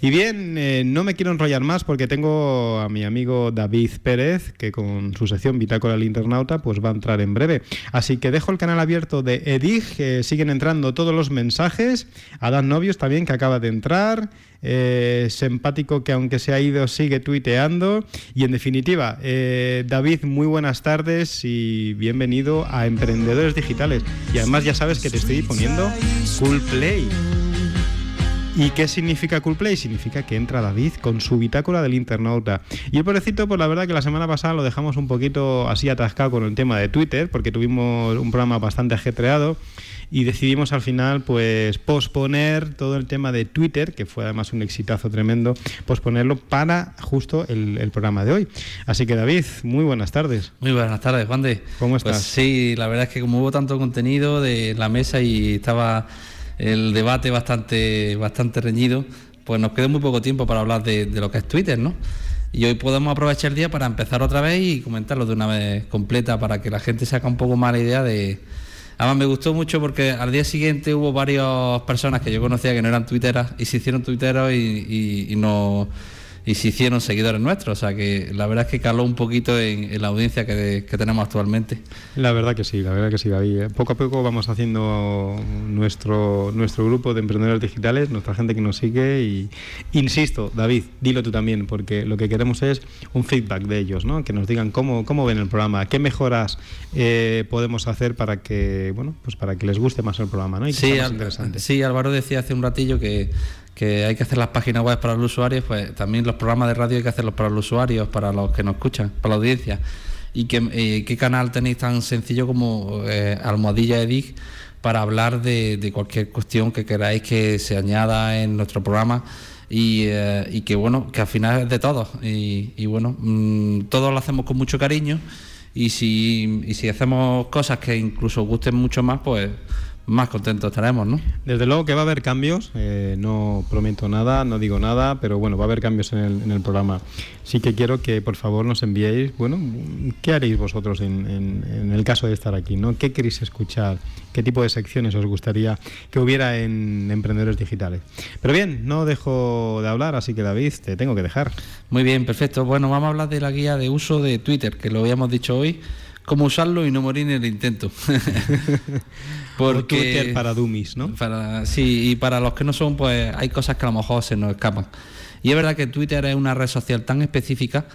Y bien, eh, no me quiero enrollar más porque tengo a mi amigo David Pérez, que con su sección Bitácora del Internauta, pues va a entrar en breve. Así que dejo el canal abierto de Edig, que siguen entrando todos los mensajes. Adán Novios también, que acaba de entrar. Eh, simpático que aunque se ha ido sigue tuiteando. Y en definitiva, eh, David, muy buenas tardes y bienvenido a Emprendedores Digitales. Y además ya sabes que te estoy poniendo Cool Play. ¿Y qué significa Cool Play? Significa que entra David con su bitácora del internauta. Y el pobrecito, pues la verdad que la semana pasada lo dejamos un poquito así atascado con el tema de Twitter, porque tuvimos un programa bastante ajetreado y decidimos al final pues posponer todo el tema de Twitter, que fue además un exitazo tremendo, posponerlo para justo el, programa de hoy. Así que David, muy buenas tardes. Muy buenas tardes, Juan de. ¿Cómo pues estás? sí, la verdad es que como hubo tanto contenido de la mesa y estaba el debate bastante, bastante reñido, pues nos queda muy poco tiempo para hablar de, lo que es Twitter, ¿no? Y hoy podemos aprovechar el día para empezar otra vez y comentarlo de una vez completa para que la gente se haga un poco más la idea de... Además me gustó mucho porque al día siguiente hubo varias personas que yo conocía que no eran twitteras y se hicieron twitteros y, y, y y se hicieron seguidores nuestros. O sea que la verdad es que caló un poquito en, la audiencia que, tenemos actualmente. La verdad que sí, la verdad que sí, David. ¿eh? Poco a poco vamos haciendo nuestro, nuestro grupo de emprendedores digitales, nuestra gente que nos sigue y insisto, David, dilo tú también, porque lo que queremos es un feedback de ellos, ¿no? que nos digan cómo, cómo ven el programa, qué mejoras eh, podemos hacer para que, bueno, pues para que les guste más el programa ¿no? y sí, interesante. sí, Álvaro decía hace un ratillo que que hay que hacer las páginas web para los usuarios, pues también los programas de radio hay que hacerlos para los usuarios, para los que nos escuchan, para la audiencia. ¿Y qué, canal tenéis tan sencillo como eh, Almohadilla Edic para hablar de, cualquier cuestión que queráis que se añada en nuestro programa? Y, eh, que bueno, que al final es de todos. Y, bueno, mm, todos lo hacemos con mucho cariño. Y si, y si hacemos cosas que incluso gusten mucho más, pues más contentos estaremos, ¿no? Desde luego que va a haber cambios, eh, no prometo nada, no digo nada, pero bueno, va a haber cambios en el, en el, programa. Sí que quiero que por favor nos enviéis, bueno, ¿qué haréis vosotros en, en, el caso de estar aquí? ¿no? ¿Qué queréis escuchar? ¿Qué tipo de secciones os gustaría que hubiera en Emprendedores Digitales? Pero bien, no dejo de hablar, así que David, te tengo que dejar. Muy bien, perfecto. Bueno, vamos a hablar de la guía de uso de Twitter, que lo habíamos dicho hoy cómo usarlo y no morir en el intento. Porque Twitter para dummies, ¿no? Para, sí, y para los que no son, pues hay cosas que a lo mejor se nos escapan. Y es verdad que Twitter es una red social tan específica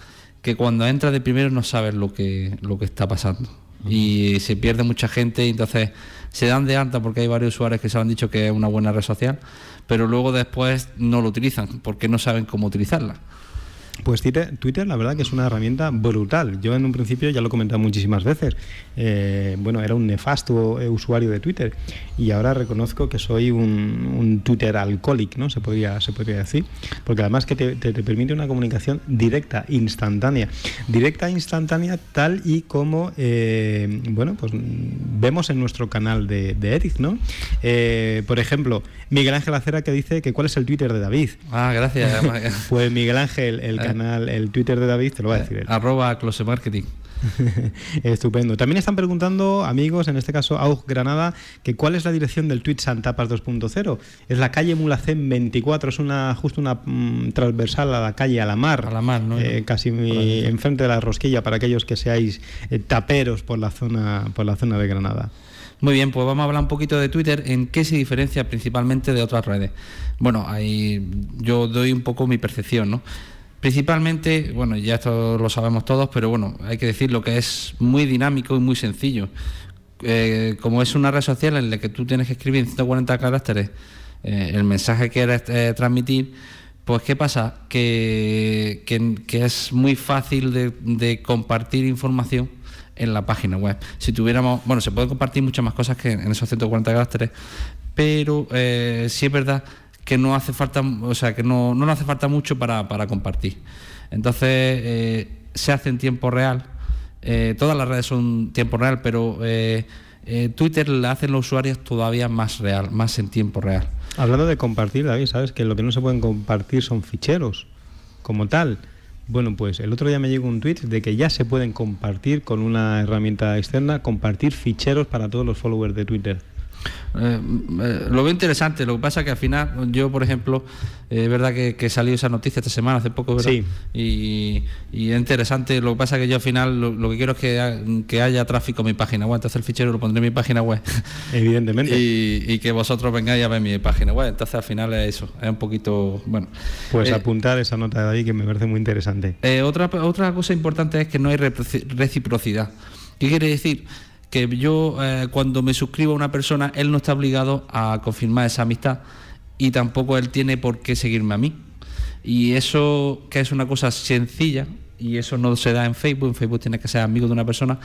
que cuando entras de primero no sabes lo que, lo que está pasando. Y se pierde mucha gente y entonces se dan de alta porque hay varios usuarios que se han dicho que es una buena red social, pero luego después no lo utilizan porque no saben cómo utilizarla. Pues Twitter, la verdad que es una herramienta brutal. Yo en un principio ya lo he comentado muchísimas veces. Eh, bueno, era un nefasto eh, usuario de Twitter y ahora reconozco que soy un, Twitter alcohólico, ¿no? Se podría, se podría decir. Porque además que te, permite una comunicación directa, instantánea. Directa, instantánea, tal y como, eh, bueno, pues vemos en nuestro canal de, de Edith, ¿no? por ejemplo, Miguel Ángel Acera que dice que cuál es el Twitter de David. Ah, gracias. pues Miguel Ángel, el canal, el Twitter de David, te lo va a decir él. Arroba Close Marketing. Estupendo. También están preguntando, amigos, en este caso Aug Granada, que cuál es la dirección del tweet Santapas 2.0. Es la calle Mulacén 24, es una justo una mm, transversal a la calle a la mar. A la mar, ¿no? Eh, casi enfrente de la rosquilla para aquellos que seáis eh, taperos por la zona por la zona de Granada. Muy bien, pues vamos a hablar un poquito de Twitter, en qué se diferencia principalmente de otras redes. Bueno, ahí yo doy un poco mi percepción, ¿no? Principalmente, bueno, ya esto lo sabemos todos, pero bueno, hay que decir lo que es muy dinámico y muy sencillo. Eh, como es una red social en la que tú tienes que escribir en 140 caracteres eh, el mensaje que quieres eh, transmitir, pues ¿qué pasa? Que, que, es muy fácil de, compartir información en la página web. Si tuviéramos, bueno, se puede compartir muchas más cosas que en esos 140 caracteres, pero sí es verdad que no hace falta, o sea, que no, no hace falta mucho para, compartir. Entonces, eh, se hace en tiempo real. Eh, todas las redes son tiempo real, pero eh, Twitter le hacen los usuarios todavía más real, más en tiempo real. Hablando de compartir, David, sabes que lo que no se pueden compartir son ficheros como tal. Bueno, pues el otro día me llegó un tweet de que ya se pueden compartir con una herramienta externa, compartir ficheros para todos los followers de Twitter. Eh, eh, lo veo interesante, lo que pasa que al final, yo por ejemplo, eh, es verdad que, salió esa noticia esta semana, hace poco, ¿verdad? Sí. Y, es interesante, lo que pasa que yo al final lo, que quiero es que, haya tráfico en mi página web, entonces el fichero lo pondré en mi página web. Evidentemente. y, que vosotros vengáis a ver mi página web, entonces al final es eso, es un poquito, bueno. Pues apuntar esa nota de ahí que me parece muy interesante. otra, otra cosa importante es que no hay reciprocidad. ¿Qué quiere decir? Que yo eh, cuando me suscribo a una persona, él no está obligado a confirmar esa amistad y tampoco él tiene por qué seguirme a mí. Y eso, que es una cosa sencilla, y eso no se da en Facebook, en Facebook tienes que ser amigo de una persona,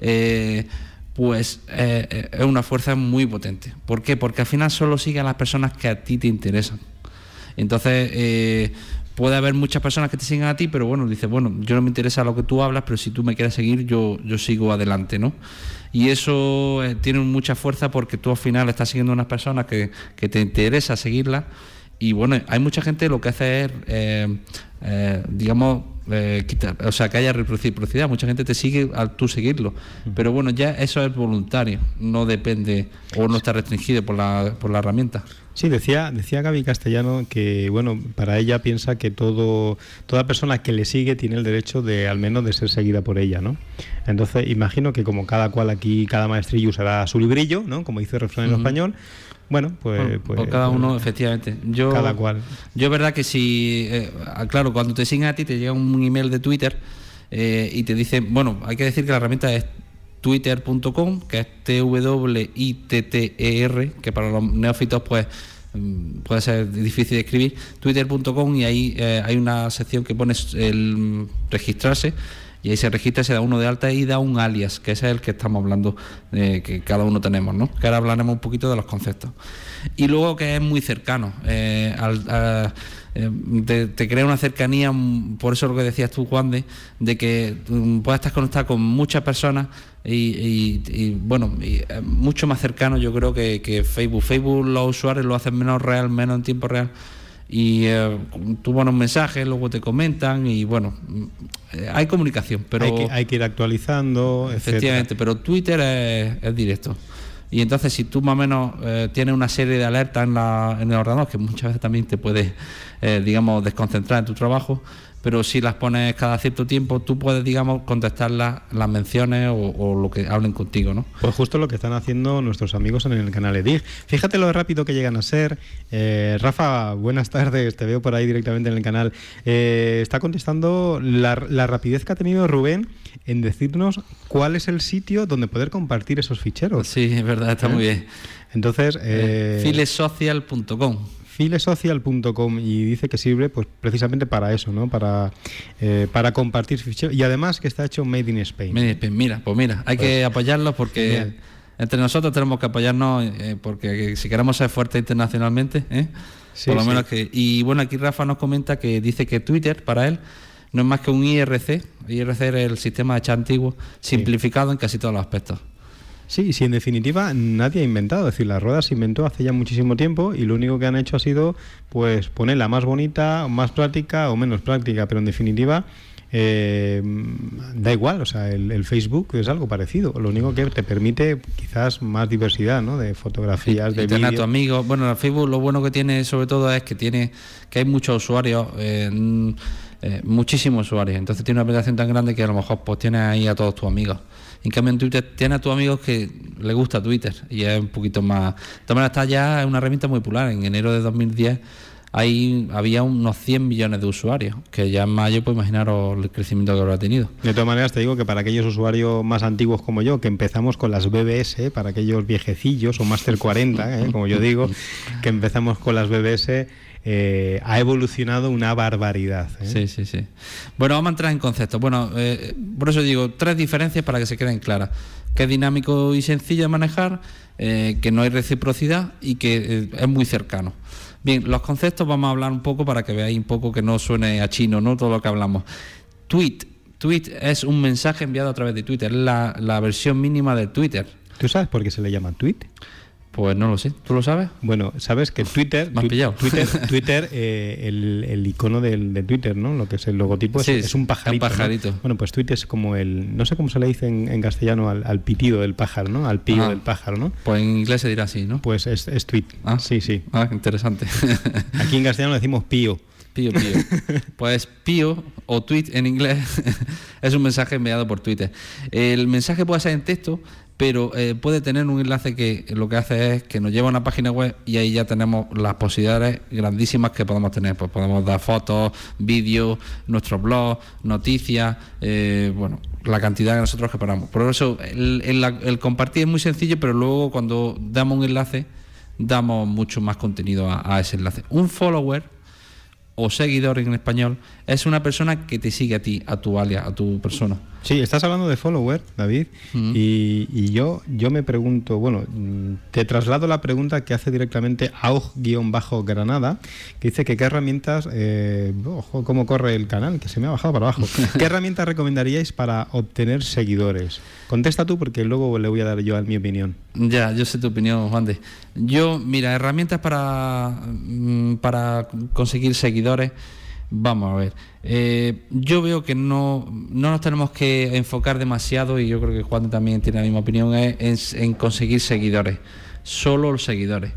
eh, pues eh, es una fuerza muy potente. ¿Por qué? Porque al final solo sigue a las personas que a ti te interesan. Entonces, puede haber muchas personas que te sigan a ti, pero bueno, dices, bueno, yo no me interesa lo que tú hablas, pero si tú me quieres seguir, yo, yo sigo adelante, ¿no? y eso eh, tiene mucha fuerza porque tú al final estás siguiendo a unas personas que, te interesa seguirlas y bueno, hay mucha gente lo que hace es, eh, eh, digamos, quitar, o sea, que haya reciprocidad. Mucha gente te sigue al tú seguirlo. Pero bueno, ya eso es voluntario, no depende o no está restringido por la, por la herramienta. Sí, decía, decía Gaby Castellano que, bueno, para ella piensa que todo, toda persona que le sigue tiene el derecho de, al menos, de ser seguida por ella, ¿no? Entonces, imagino que como cada cual aquí, cada maestrillo usará su librillo, ¿no? Como dice el refrán en español, bueno, pues, pues, pues cada uno, efectivamente. Yo, cada cual. Yo, verdad que si, eh, claro, cuando te siguen a ti, te llega un email de Twitter eh, y te dice, bueno, hay que decir que la herramienta es twitter.com, que es T-W-I-T-T-E-R, que para los neófitos pues mm, puede ser difícil de escribir, twitter.com y ahí eh, hay una sección que pones el registrarse y ahí se registra, se da uno de alta y da un alias, que ese es el que estamos hablando, eh, que cada uno tenemos, ¿no? Que ahora hablaremos un poquito de los conceptos. Y luego que es muy cercano, eh, al, eh, te, crea una cercanía, mm, por eso lo que decías tú, Juan, de, de que mm, puedas estar conectado con muchas personas y, bueno, eh, mucho más cercano yo creo que, Facebook. Facebook los usuarios lo hacen menos real, menos en tiempo real y eh, tú pones un mensaje, luego te comentan y bueno, mm, hay comunicación, pero... Hay que, ir actualizando, Efectivamente, pero Twitter es directo. Y entonces si tú más o menos eh, tienes una serie de alertas en, el ordenador, que muchas veces también te puedes, eh, digamos, desconcentrar en tu trabajo, pero si las pones cada cierto tiempo, tú puedes, digamos, contestar las, menciones o, lo que hablen contigo, ¿no? Pues justo lo que están haciendo nuestros amigos en el canal EDIG. Fíjate lo rápido que llegan a ser. Eh, Rafa, buenas tardes, te veo por ahí directamente en el canal. Eh, está contestando la, rapidez que ha tenido Rubén en decirnos cuál es el sitio donde poder compartir esos ficheros. Sí, es verdad, está muy ¿Eh? bien. Entonces, filesocial.com filesocial.com y dice que sirve pues precisamente para eso, ¿no? Para, eh, para compartir ficheros y además que está hecho Made in Spain. Mira, pues mira, hay que pues, apoyarlo porque entre nosotros tenemos que apoyarnos eh, porque si queremos ser fuertes internacionalmente, ¿eh? por lo menos que y bueno aquí Rafa nos comenta que dice que Twitter para él no es más que un IRC, IRC es el sistema de chat antiguo simplificado en casi todos los aspectos. Sí, sí, en definitiva nadie ha inventado, es decir, la rueda se inventó hace ya muchísimo tiempo y lo único que han hecho ha sido pues ponerla más bonita, más práctica o menos práctica, pero en definitiva eh, da igual, o sea, el, Facebook es algo parecido, lo único que te permite quizás más diversidad, ¿no? De fotografías, de vídeos. tu amigo, bueno, el Facebook lo bueno que tiene sobre todo es que tiene que hay muchos usuarios. Eh, eh, muchísimos usuarios, entonces tiene una aplicación tan grande que a lo mejor pues tienes ahí a todos tus amigos. En cambio, en Twitter tiene a tus amigos que le gusta Twitter y es un poquito más. Maneras, está ya es una herramienta muy popular. En enero de 2010 ahí había unos 100 millones de usuarios, que ya en mayo, pues imaginaros el crecimiento que habrá tenido. De todas maneras, te digo que para aquellos usuarios más antiguos como yo, que empezamos con las BBS, para aquellos viejecillos o Master 40, ¿eh? como yo digo, que empezamos con las BBS eh, ha evolucionado una barbaridad. ¿eh? Sí, sí, sí. Bueno, vamos a entrar en conceptos. Bueno, eh, por eso digo, tres diferencias para que se queden claras. Que es dinámico y sencillo de manejar, que no hay reciprocidad y que es muy cercano. Bien, los conceptos vamos a hablar un poco para que veáis un poco que no suene a chino, ¿no? Todo lo que hablamos. Tweet. Tweet es un mensaje enviado a través de Twitter, la, la versión mínima de Twitter. ¿Tú sabes por qué se le llama tweet? Pues no lo sé, ¿tú lo sabes? Bueno, sabes que Twitter, has pillado. Twitter, Twitter eh, el, el icono del, de Twitter, ¿no? Lo que es el logotipo Sí, es, es un pajarito. un ¿no? pajarito. Bueno, pues Twitter es como el, no sé cómo se le dice en, en castellano al, al pitido del pájaro, ¿no? Al pío Ah. del pájaro, ¿no? Pues en inglés se dirá así, ¿no? Pues es, es tweet. Ah. Sí, sí. Ah, interesante. Aquí en castellano le decimos pío. Pío, pío. Pues pío o tweet en inglés es un mensaje enviado por Twitter. El mensaje puede ser en texto, pero eh, puede tener un enlace que lo que hace es que nos lleva a una página web y ahí ya tenemos las posibilidades grandísimas que podemos tener. Pues podemos dar fotos, vídeos, nuestro blog, noticias, eh, bueno, la cantidad que nosotros queramos. Por eso el, el- el compartir es muy sencillo, pero luego cuando damos un enlace damos mucho más contenido a- a ese enlace. Un follower o seguidor en español es una persona que te sigue a ti, a tu alias, a tu persona. Sí, estás hablando de follower, David, y, y yo, yo me pregunto, bueno, mm, te traslado la pregunta que hace directamente Aug-Granada, que dice que qué herramientas, eh, ojo, cómo corre el canal, que se me ha bajado para abajo. ¿Qué herramientas recomendaríais para obtener seguidores? Contesta tú porque luego le voy a dar yo mi opinión. Ya, yo sé tu opinión, Juan de. Yo, mira, herramientas para, mm, para conseguir seguidores. Vamos a ver. Eh, yo veo que no, no nos tenemos que enfocar demasiado, y yo creo que Juan también tiene la misma opinión, es en, en conseguir seguidores. Solo los seguidores.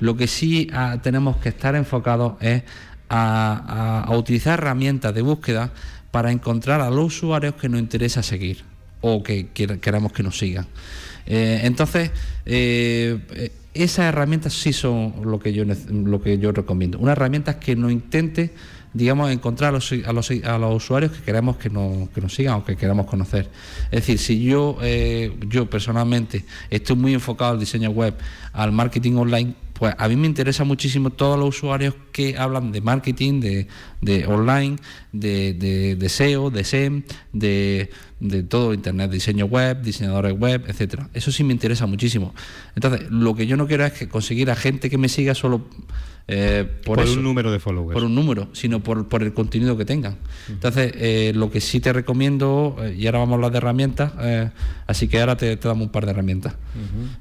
Lo que sí ah, tenemos que estar enfocados es a, utilizar herramientas de búsqueda para encontrar a los usuarios que nos interesa seguir o que queramos que nos sigan. Eh, entonces, eh, eh, esas herramientas sí son lo que yo lo que yo recomiendo. Una herramienta que nos intente, digamos, encontrar a los, a los, a los usuarios que queremos que nos, que nos sigan o que queramos conocer. Es decir, si yo, eh, yo personalmente estoy muy enfocado al diseño web, al marketing online, pues a mí me interesa muchísimo todos los usuarios que hablan de marketing, de, de online, de, de, de SEO, de SEM, de todo Internet, diseño web, diseñadores web, etcétera. Eso sí me interesa muchísimo. Entonces, lo que yo no quiero es que conseguir a gente que me siga solo eh, por, Por, eso un número de followers. por un número, sino por, por el contenido que tengan. Entonces, eh, lo que sí te recomiendo, eh, y ahora vamos a hablar de herramientas, eh, así que ahora te, te damos un par de herramientas.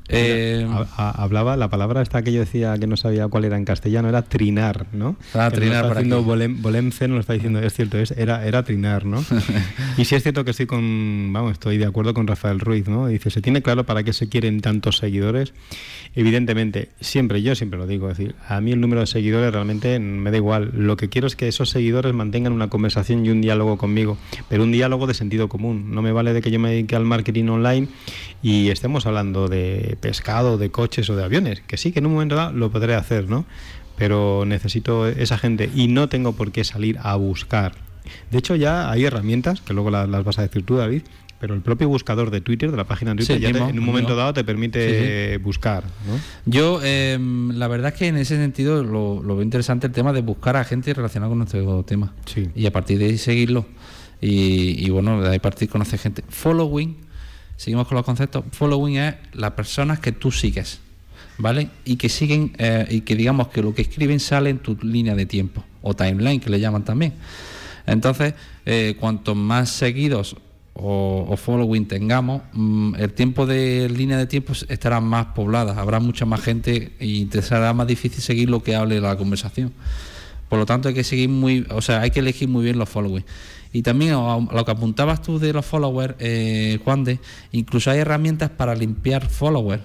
Eh, Ha- ha- hablaba la palabra esta que yo decía que no sabía cuál era en castellano, era trinar, ¿no? Ah, Que trinar está haciendo. Bolem, Bolemce nos lo está diciendo, es cierto, es, era, era trinar, ¿no? y sí es cierto que estoy con, vamos, estoy de acuerdo con Rafael Ruiz, ¿no? Dice, ¿se tiene claro para qué se quieren tantos seguidores? Evidentemente, siempre, yo siempre lo digo, es decir, a mí el número de seguidores realmente me da igual. Lo que quiero es que esos seguidores mantengan una conversación y un diálogo conmigo, pero un diálogo de sentido común. No me vale de que yo me dedique al marketing online y estemos hablando de pescado, de coches o de aviones, que sí, que en un momento dado lo podré hacer, ¿no? Pero necesito esa gente y no tengo por qué salir a buscar. De hecho, ya hay herramientas, que luego las vas a decir tú, David, pero el propio buscador de Twitter, de la página de Twitter, Sí, ya te- en un momento mismo. dado te permite buscar, ¿no? Yo, eh, la verdad es que en ese sentido lo, lo veo interesante el tema de buscar a gente relacionada con nuestro tema. Y a partir de ahí seguirlo. Y, y bueno, de ahí partir conocer gente. Following, seguimos con los conceptos. Following es las personas que tú sigues, ¿vale? Y que siguen, eh, y que digamos que lo que escriben sale en tu línea de tiempo, o timeline, que le llaman también. Entonces, eh, cuanto más seguidos o, following tengamos, mm, el tiempo de línea de tiempo estará más poblada, habrá mucha más gente y te será más difícil seguir lo que hable la conversación. Por lo tanto, hay que seguir muy, o sea, hay que elegir muy bien los followers. Y también lo que apuntabas tú de los followers, eh, Juan de, incluso hay herramientas para limpiar followers.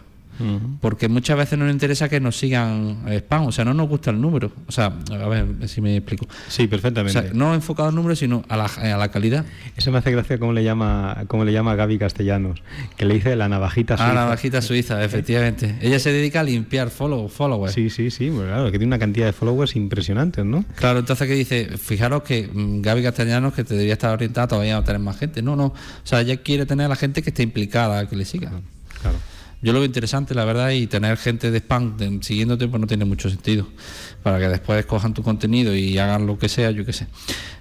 Porque muchas veces no nos interesa que nos sigan spam, o sea, no nos gusta el número. O sea, a ver si me explico. Sí, O perfectamente. sea, no enfocado al número, sino a la, a la calidad. Eso me hace gracia cómo le llama cómo le llama Gaby Castellanos, que le dice la navajita Ah, suiza. la bajita suiza, efectivamente. Ella se dedica a limpiar follow, followers. Sí, sí, sí, pues claro, que tiene una cantidad de followers impresionantes, ¿no? Claro, entonces que dice, fijaros que mm, Gaby Castellanos que te debería estar orientada todavía a tener más gente. No, no. O sea, ella quiere tener a la gente que esté implicada, que le siga. Claro. Yo lo veo interesante, la verdad, y tener gente de spam de- siguiéndote pues no tiene mucho sentido. Para que después cojan tu contenido y hagan lo que sea, yo qué sé.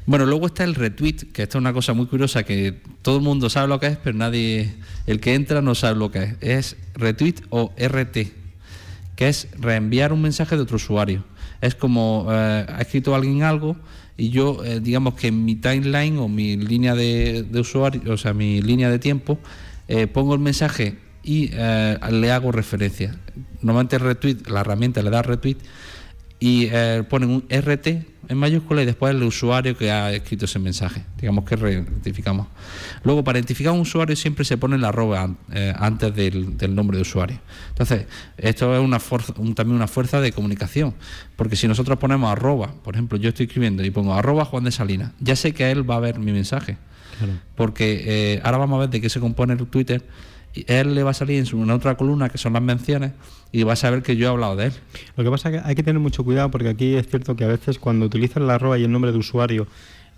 Bueno, luego está el retweet, que esta es una cosa muy curiosa que todo el mundo sabe lo que es, pero nadie, el que entra no sabe lo que es. Es retweet o RT, que es reenviar un mensaje de otro usuario. Es como eh, ha escrito alguien algo y yo, eh, digamos que en mi timeline o mi línea de, de usuario, o sea, mi línea de tiempo, eh, pongo el mensaje y eh, le hago referencia. Normalmente retweet, la herramienta le da retweet y eh, ponen un RT en mayúscula y después el usuario que ha escrito ese mensaje. Digamos que rectificamos. Luego, para identificar a un usuario siempre se pone la arroba eh, antes del, nombre de usuario. Entonces, esto es una fuerza, también una fuerza de comunicación, porque si nosotros ponemos arroba, por ejemplo, yo estoy escribiendo y pongo arroba Juan de Salinas, ya sé que él va a ver mi mensaje. Porque eh, ahora vamos a ver de qué se compone el Twitter él le va a salir en, su, otra columna que son las menciones y va a saber que yo he hablado de él. Lo que pasa es que hay que tener mucho cuidado porque aquí es cierto que a veces cuando utilizas la arroba y el nombre de usuario,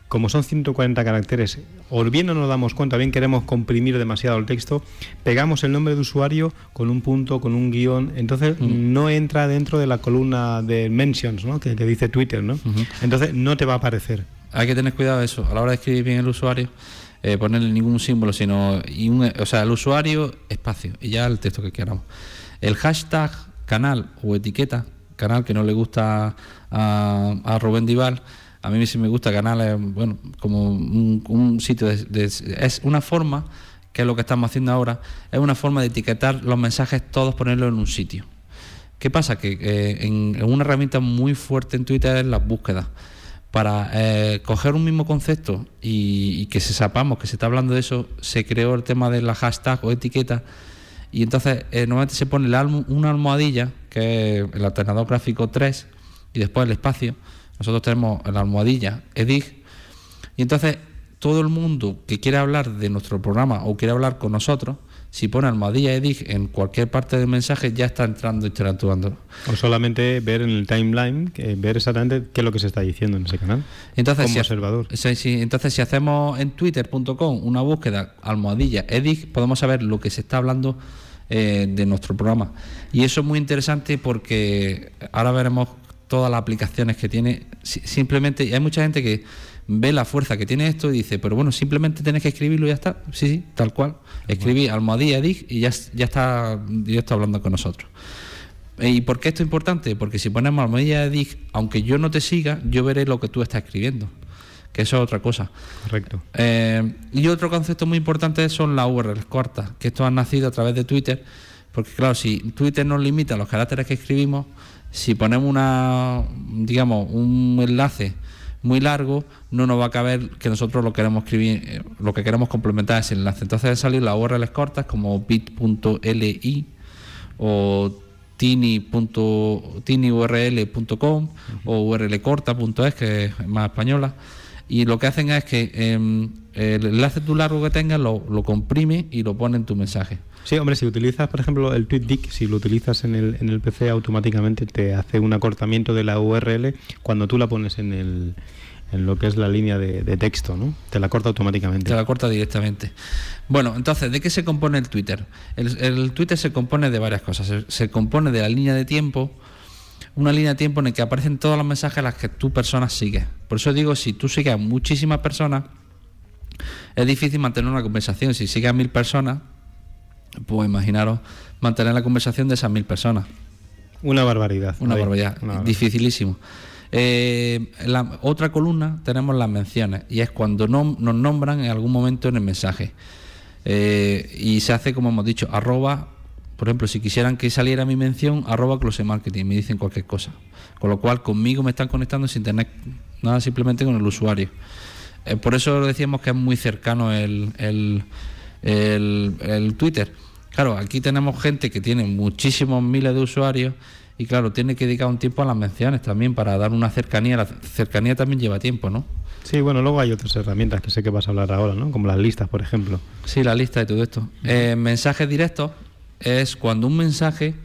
como son 140 caracteres, o bien no nos damos cuenta, bien queremos comprimir demasiado el texto, pegamos el nombre de usuario con un punto, con un guion, entonces no entra dentro de la columna de mentions, ¿no? que, dice Twitter, ¿no? Entonces no te va a aparecer. Hay que tener cuidado de eso, a la hora de escribir bien el usuario eh, ponerle ningún símbolo, sino y o sea, el usuario, espacio, y ya el texto que queramos. El hashtag canal o etiqueta, canal que no le gusta a, Rubén Dival, a mí sí me gusta canal, es, bueno, como un, sitio de, es una forma, que es lo que estamos haciendo ahora, es una forma de etiquetar los mensajes todos, ponerlos en un sitio. ¿Qué pasa? Que eh, en, una herramienta muy fuerte en Twitter es la búsqueda para eh, coger un mismo concepto y, que se sepamos que se está hablando de eso, se creó el tema de la hashtag o etiqueta y entonces eh, normalmente se pone una almohadilla, que es el alternador gráfico 3, y después el espacio. Nosotros tenemos la almohadilla EDIG y entonces todo el mundo que quiere hablar de nuestro programa o quiere hablar con nosotros, si pone almohadilla EDIG en cualquier parte del mensaje, ya está entrando interactuando. O solamente ver en el timeline, ver exactamente qué es lo que se está diciendo en ese canal. Entonces, como si, observador. entonces, si hacemos en twitter.com una búsqueda almohadilla EDIG, podemos saber lo que se está hablando eh, de nuestro programa. Y eso es muy interesante porque ahora veremos todas las aplicaciones que tiene. Simplemente, hay mucha gente que ve la fuerza que tiene esto y dice, pero bueno, simplemente tienes que escribirlo y ya está. Sí, sí, tal cual. Escribí almohadilla dig y ya, ya está directo hablando con nosotros. ¿Y por qué esto es importante? Porque si ponemos almohadilla dig, aunque yo no te siga, yo veré lo que tú estás escribiendo. Que eso es otra cosa. Correcto. Eh, y otro concepto muy importante son las URLs cortas, que esto ha nacido a través de Twitter. Porque claro, si Twitter nos limita los caracteres que escribimos, si ponemos una, digamos, un enlace muy largo, no nos va a caber que nosotros lo queremos escribir, eh, lo que queremos complementar es el enlace. Entonces salir las URLs cortas como bit.li o tiny.tinyurl.com o urlcorta.es, que es más española. Y lo que hacen es que em, el enlace tu largo que tengas lo, lo comprime y lo pone en tu mensaje. Sí, hombre, si utilizas, por ejemplo, el TweetDeck, si lo utilizas en el, en el PC, automáticamente te hace un acortamiento de la URL cuando tú la pones en el en lo que es la línea de, texto, ¿no? Te la corta automáticamente. Te la corta directamente. Bueno, entonces, ¿de qué se compone el Twitter? El, Twitter se compone de varias cosas. Se, compone de la línea de tiempo, una línea de tiempo en la que aparecen todos los mensajes a las que tú personas sigues. Por eso digo, si tú sigues a muchísimas personas, es difícil mantener una conversación. Si sigues a mil personas, pues imaginaros mantener la conversación de esas mil personas. Una barbaridad. Una barbaridad. Dificilísimo. Eh, la otra columna tenemos las menciones y es cuando no, nos nombran en algún momento en el mensaje. Eh, y se hace, como hemos dicho, arroba, por ejemplo, si quisieran que saliera mi mención, arroba close marketing, me dicen cualquier cosa. Con lo cual, conmigo me están conectando sin tener nada, simplemente con el usuario. Eh, por eso decíamos que es muy cercano el, el, el Twitter. Claro, aquí tenemos gente que tiene muchísimos miles de usuarios y claro, tiene que dedicar un tiempo a las menciones también para dar una cercanía. La cercanía también lleva tiempo, ¿no? Sí, bueno, luego hay otras herramientas que sé que vas a hablar ahora, ¿no? Como las listas, por ejemplo. Sí, la lista y todo esto. Eh, mensajes directos es cuando un mensaje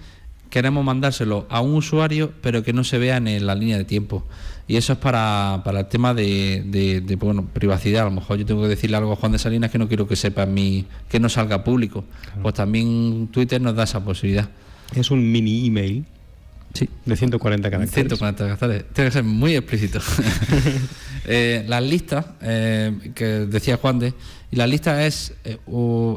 queremos mandárselo a un usuario, pero que no se vea en la línea de tiempo. Y eso es para, para el tema de, de, bueno, privacidad. A lo mejor yo tengo que decirle algo a Juan de Salinas que no quiero que sepa mi, que no salga público. Pues también Twitter nos da esa posibilidad. Es un mini email Sí. De 140 caracteres. 140 caracteres. Tiene que ser muy explícito. eh, las listas, eh, que decía Juan de, y la lista es, eh,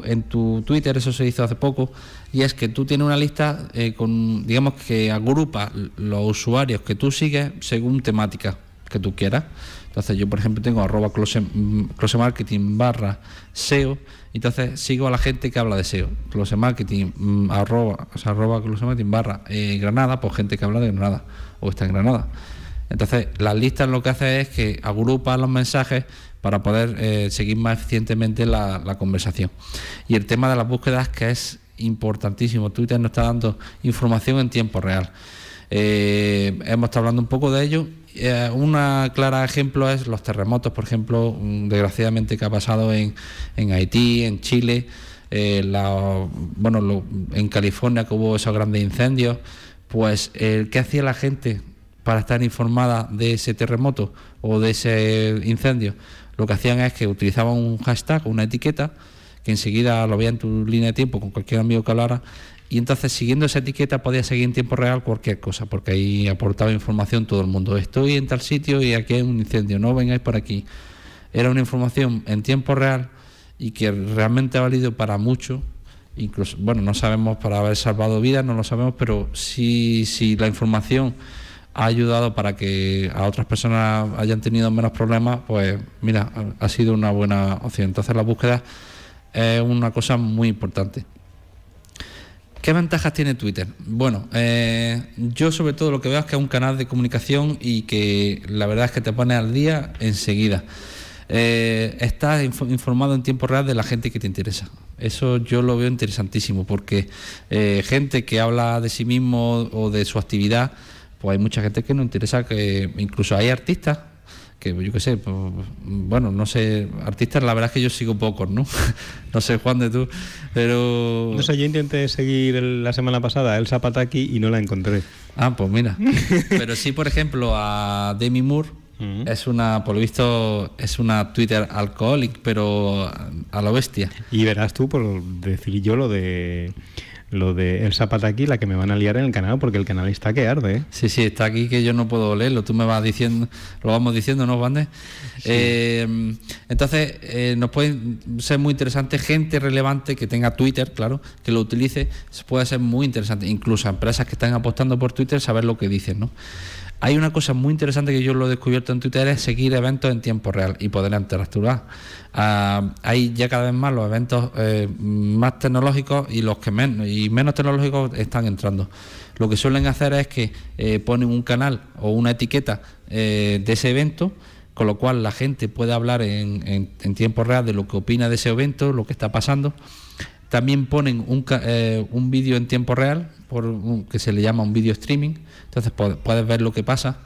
en tu Twitter, eso se hizo hace poco, y es que tú tienes una lista eh, con, digamos que agrupa los usuarios que tú sigues según temática. que tú quieras. Entonces yo, por ejemplo, tengo arroba close, mm, marketing barra SEO, entonces sigo a la gente que habla de SEO. Close marketing mm, arroba, arroba close marketing barra eh, Granada, pues gente que habla de Granada o está en Granada. Entonces, las listas lo que hace es que agrupa los mensajes para poder eh, seguir más eficientemente la conversación. Y el tema de las búsquedas, que es importantísimo. Twitter nos está dando información en tiempo real. Eh, hemos estado hablando un poco de ello. Eh, un claro ejemplo es los terremotos, por ejemplo, desgraciadamente que ha pasado en, en Haití, en Chile, eh, la, bueno, en California que hubo esos grandes incendios. Pues, ¿qué hacía la gente para estar informada de ese terremoto o de ese incendio? Lo que hacían es que utilizaban un hashtag, una etiqueta, que enseguida lo veía en tu línea de tiempo con cualquier amigo que hablara y entonces siguiendo esa etiqueta podía seguir en tiempo real cualquier cosa, porque ahí aportaba información todo el mundo. Estoy en tal sitio y aquí hay un incendio, no vengáis por aquí. Era una información en tiempo real y que realmente ha valido para mucho. Incluso, bueno, no sabemos para haber salvado vidas, no lo sabemos, pero si, si la información ha ayudado para que a otras personas hayan tenido menos problemas, pues mira, ha sido una buena opción. Entonces la búsqueda es una cosa muy importante. ¿Qué ventajas tiene Twitter? Bueno, eh, yo sobre todo lo que veo es que es un canal de comunicación y que la verdad es que te pone al día enseguida. Eh, estás informado en tiempo real de la gente que te interesa. Eso yo lo veo interesantísimo porque eh, gente que habla de sí mismo o de su actividad, pues hay mucha gente que no interesa, que incluso hay artistas que yo qué sé, pues, bueno, no sé, artistas la verdad es que yo sigo pocos, ¿no? no sé, Juan de tú, pero... No sé, yo intenté seguir la semana pasada el Zapataki y no la encontré. Ah, pues mira. pero sí, por ejemplo, a Demi Moore, es una, por lo visto, es una Twitter alcoholic, pero a la bestia. Y verás tú, por decir yo lo de lo de el aquí, la que me van a liar en el canal, porque el canal está que arde. ¿eh? Sí, sí, está aquí que yo no puedo leerlo. Tú me vas diciendo, lo vamos diciendo, ¿no, Vande? Eh, entonces, eh, nos puede ser muy interesante gente relevante que tenga Twitter, claro, que lo utilice, puede ser muy interesante. Incluso empresas que están apostando por Twitter, saber lo que dicen, ¿no? Hay una cosa muy interesante que yo lo he descubierto en Twitter, es seguir eventos en tiempo real y poder interactuar. Ah, hay ya cada vez más los eventos eh, más tecnológicos y los que menos, y menos tecnológicos están entrando. Lo que suelen hacer es que eh, ponen un canal o una etiqueta eh, de ese evento, con lo cual la gente puede hablar en, tiempo real de lo que opina de ese evento, lo que está pasando. También ponen un, un vídeo en tiempo real, por que se le llama un vídeo streaming entonces puedes ver lo que pasa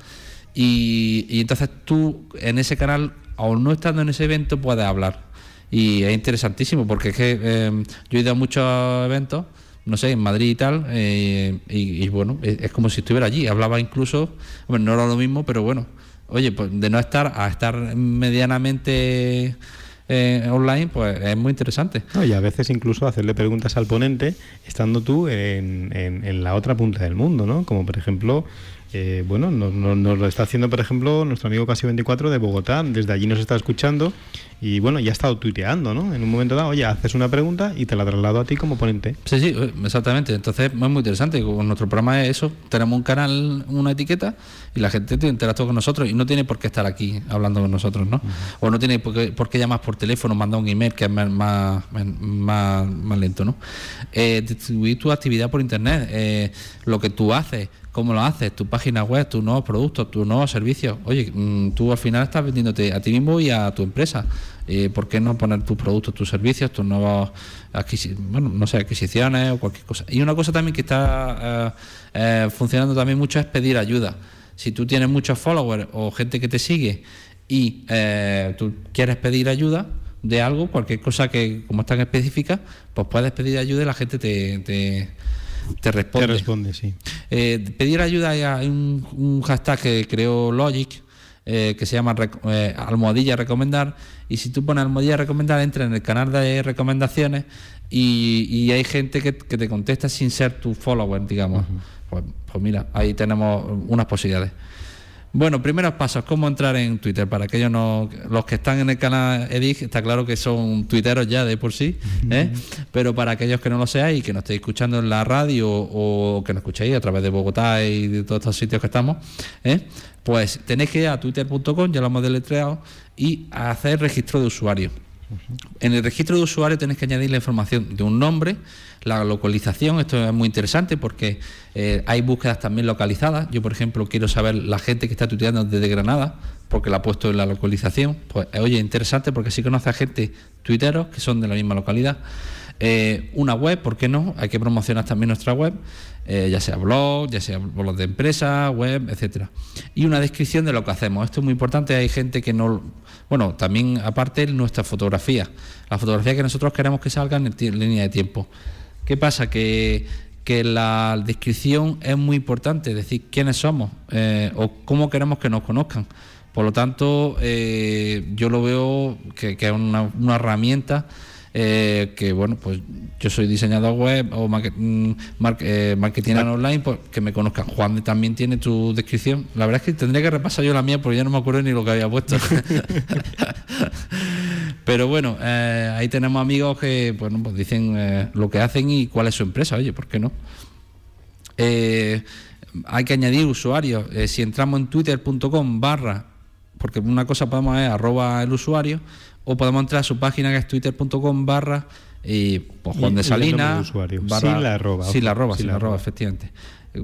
y, entonces tú en ese canal, aún no estando en ese evento, puedes hablar. Y es interesantísimo porque es que em, yo he ido a muchos eventos, no sé, en Madrid y tal, eh, y, bueno, es, como si estuviera allí. Hablaba incluso, bueno, no era lo mismo, pero bueno, oye, pues de no estar a estar medianamente eh, online, pues es muy interesante. y a veces incluso hacerle preguntas al ponente estando tú en, en, la otra punta del mundo, ¿no? Como por ejemplo, eh, bueno, nos, nos, lo está haciendo, por ejemplo, nuestro amigo Casi 24 de Bogotá. Desde allí nos está escuchando y bueno, ya ha estado tuiteando, ¿no? En un momento dado, oye, haces una pregunta y te la traslado a ti como ponente. Sí, sí, exactamente. Entonces es muy interesante. Con nuestro programa es eso. Tenemos un canal, una etiqueta y la gente te interactúa con nosotros y no tiene por qué estar aquí hablando con nosotros, ¿no? O no tiene por qué, por qué, llamar por teléfono, mandar un email que es más, más, más, lento, ¿no? Eh, distribuir tu actividad por internet, eh, lo que tú haces cómo lo haces, tu página web, tus nuevos productos, tus nuevos servicios. Oye, mm, tú al final estás vendiéndote a ti mismo y a tu empresa. Eh, ¿por qué no poner tus productos, tus servicios, tus nuevos bueno, no sé, adquisiciones o cualquier cosa? Y una cosa también que está eh, eh, funcionando también mucho es pedir ayuda. Si tú tienes muchos followers o gente que te sigue y tú quieres pedir ayuda de algo, cualquier cosa que como tan específica, pues puedes pedir ayuda y la gente te, te, responde. Te responde, sí. pedir ayuda, hay un, un hashtag que creó Logic, eh, que se llama eh, almohadilla recomendar y si tú pones almohadilla recomendar entra en el canal de recomendaciones y, hay gente que, te contesta sin ser tu follower digamos pues, pues, mira ahí tenemos unas posibilidades bueno, primeros pasos, cómo entrar en Twitter. Para aquellos no, los que están en el canal Edith, está claro que son tuiteros ya de por sí, ¿eh? pero para aquellos que no lo seáis y que nos estéis escuchando en la radio o que nos escuchéis a través de Bogotá y de todos estos sitios que estamos, ¿eh? Pues tenéis que ir a twitter.com, ya lo hemos deletreado, y hacer registro de usuario. En el registro de usuario tenéis que añadir la información de un nombre, la localización, esto es muy interesante porque eh, hay búsquedas también localizadas. Yo, por ejemplo, quiero saber la gente que está tuiteando desde Granada, porque la ha puesto en la localización. Pues, oye, interesante porque sí conoce a gente tuiteros que son de la misma localidad. Eh, una web, ¿por qué no? Hay que promocionar también nuestra web, eh, ya sea blog, ya sea blog de empresa, web, etcétera. Y una descripción de lo que hacemos. Esto es muy importante. Hay gente que no. Bueno, también aparte nuestra fotografía. La fotografía que nosotros queremos que salga en, línea de tiempo. ¿Qué pasa? Que, que la descripción es muy importante, es decir, quiénes somos eh, o cómo queremos que nos conozcan. Por lo tanto, yo lo veo que, es una, una herramienta eh, que bueno, pues yo soy diseñador web o mm, eh, marketing online, pues que me conozcan. Juan también tiene tu descripción. La verdad es que tendría que repasar yo la mía porque ya no me acuerdo ni lo que había puesto. Pero bueno, eh, ahí tenemos amigos que bueno, pues dicen lo que hacen y cuál es su empresa. Oye, ¿por qué no? hay que añadir usuarios. si entramos en twitter.com barra, porque una cosa podemos es arroba el usuario, o podemos entrar a su página que es twitter.com barra y pues, Juan de Salina barra, sin la arroba sin la arroba, sin la arroba, efectivamente.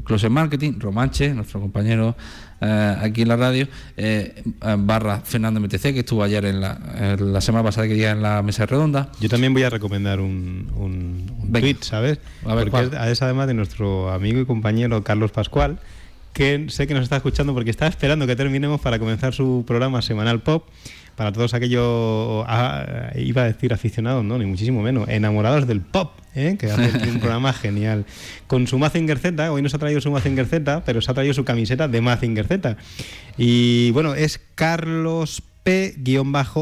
Close Marketing, Romanche, nuestro compañero eh, aquí en la radio, eh, barra Fernando MTC, que estuvo ayer en la, semana pasada que día en la mesa redonda. Yo también voy a recomendar un, un, tweet, ¿sabes? A ver, porque es, además de nuestro amigo y compañero Carlos Pascual, que sé que nos está escuchando porque está esperando que terminemos para comenzar su programa semanal pop para todos aquellos, ah, iba a decir aficionados, no, ni muchísimo menos, enamorados del pop, ¿eh? que hace un programa genial. Con su Mazinger Z, hoy nos ha traído su Mazinger Z, pero se ha traído su camiseta de Mazinger Z. Y bueno, es Carlos P-O-P,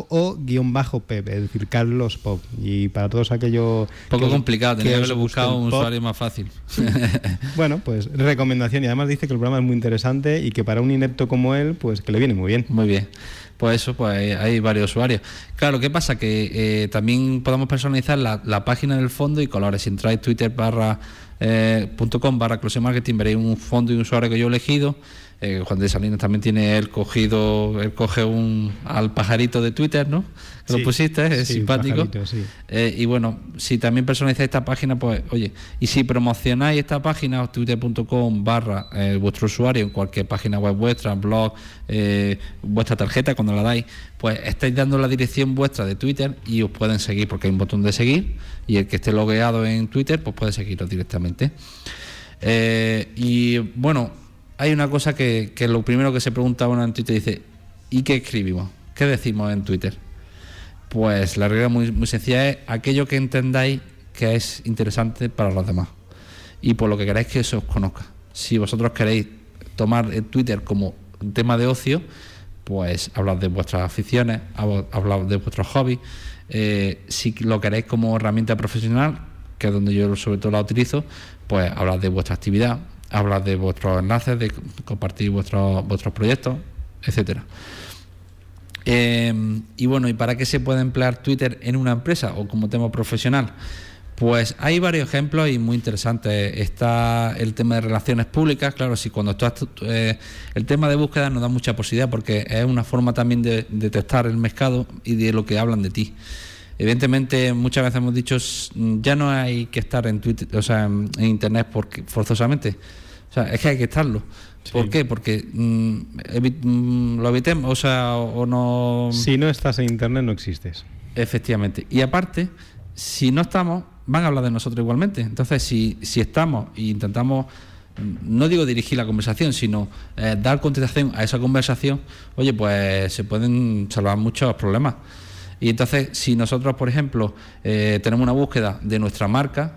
es decir, Carlos Pop. Y para todos aquellos. Poco complicado, tenía que haberlo buscado un usuario más fácil. bueno, pues recomendación. Y además dice que el programa es muy interesante y que para un inepto como él, pues que le viene muy bien. Muy bien pues eso, pues hay varios usuarios. Claro, ¿qué pasa? Que eh, también podemos personalizar la, página del fondo y colores. Si entráis twitter barra eh, barra close marketing veréis un fondo y un usuario que yo he elegido eh, Juan de Salinas también tiene él cogido, él coge un al pajarito de Twitter, ¿no? lo pusiste, es simpático. Eh, y bueno, si también personalizáis esta página, pues oye, y si promocionáis esta página, twitter.com barra eh, vuestro usuario en cualquier página web vuestra, blog, vuestra tarjeta, cuando la dais, pues estáis dando la dirección vuestra de Twitter y os pueden seguir porque hay un botón de seguir y el que esté logueado en Twitter, pues puede seguiros directamente. y bueno, hay una cosa que, lo primero que se pregunta uno en Twitter dice, ¿y qué escribimos? ¿Qué decimos en Twitter? Pues la regla muy, muy sencilla es aquello que entendáis que es interesante para los demás y por lo que queráis que se os conozca. Si vosotros queréis tomar el Twitter como tema de ocio, pues hablad de vuestras aficiones, hablad de vuestros hobbies. Eh, si lo queréis como herramienta profesional, que es donde yo sobre todo la utilizo, pues hablad de vuestra actividad, hablar de vuestros enlaces, de compartir vuestros, vuestros proyectos, etcétera. Em, y bueno, ¿y para qué se puede emplear Twitter en una empresa o como tema profesional? Pues hay varios ejemplos y muy interesantes. Está el tema de relaciones públicas, claro, si cuando estás, eh, el tema de búsqueda nos da mucha posibilidad porque es una forma también de detectar el mercado y de lo que hablan de ti. Evidentemente, muchas veces hemos dicho, ya no hay que estar en Twitter, o sea, en, Internet porque, forzosamente. O sea, es que hay que estarlo. ¿Por qué? Porque mm, mm, lo evitemos, o sea, o no... Si no estás en Internet no existes. Efectivamente. Y aparte, si no estamos, van a hablar de nosotros igualmente. Entonces, si, si estamos e intentamos, no digo dirigir la conversación, sino eh, dar contestación a esa conversación, oye, pues se pueden salvar muchos problemas. Y entonces, si nosotros, por ejemplo, eh, tenemos una búsqueda de nuestra marca,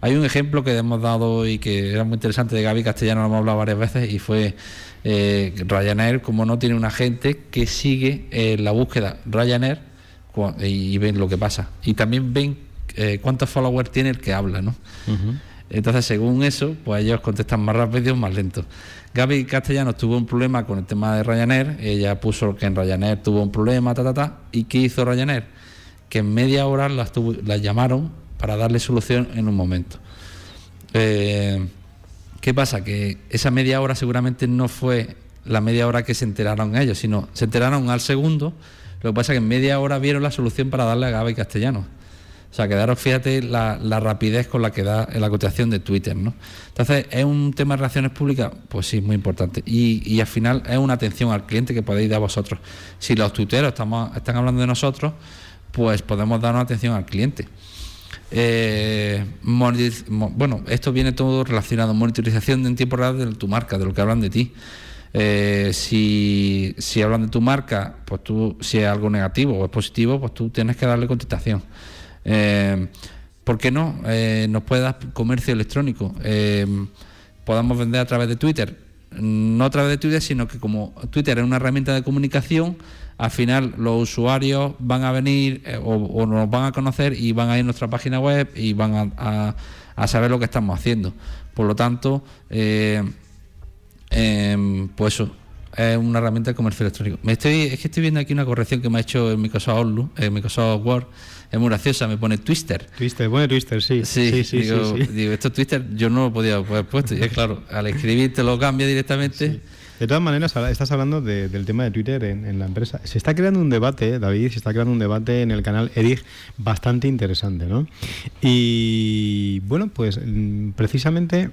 hay un ejemplo que hemos dado y que era muy interesante de Gaby Castellano, lo hemos hablado varias veces, y fue eh, Ryanair, como no tiene un agente que sigue eh, la búsqueda Ryanair y, ven lo que pasa. Y también ven cuántos followers tiene el que habla, ¿no? Entonces, según eso, pues ellos contestan más rápido o más lento. Gaby Castellanos tuvo un problema con el tema de Ryanair, ella puso que en Ryanair tuvo un problema, ta, ta, ta, ¿y qué hizo Ryanair? Que en media hora las, llamaron para darle solución en un momento. Eh, ¿Qué pasa? Que esa media hora seguramente no fue la media hora que se enteraron ellos, sino se enteraron al segundo. Lo que pasa es que en media hora vieron la solución para darle a GABA y castellano. O sea, quedaros, fíjate, la, rapidez con la que da la cotización de Twitter, ¿no? Entonces, ¿es un tema de relaciones públicas? Pues sí, muy importante. Y, al final es una atención al cliente que podéis dar vosotros. Si los tuiteros estamos, están hablando de nosotros, pues podemos dar una atención al cliente. Eh, bueno, esto viene todo relacionado, monitorización en tiempo real de tu marca, de lo que hablan de ti. Eh, si, si hablan de tu marca, pues tú, si es algo negativo o es positivo, pues tú tienes que darle contestación. Eh, ¿Por qué no? Eh, nos puede dar comercio electrónico. Eh, podamos vender a través de Twitter. No a través de Twitter, sino que como Twitter es una herramienta de comunicación, al final los usuarios van a venir o, nos van a conocer y van a ir a nuestra página web y van a, saber lo que estamos haciendo. Por lo tanto, em, pues eso, es una herramienta de comercio electrónico. Me estoy, es que estoy viendo aquí una corrección que me ha hecho en Microsoft Outlook, en Microsoft Word es muy graciosa, me pone Twister. Twister, pone Twister, sí. Sí, sí, digo, esto Twister yo no lo podía haber puesto. Y es claro, al escribir te lo cambia directamente. De todas maneras, estás hablando del tema de Twitter en, la empresa. Se está creando un debate, David, se está creando un debate en el canal Erich bastante interesante, ¿no? Y bueno, pues mm, precisamente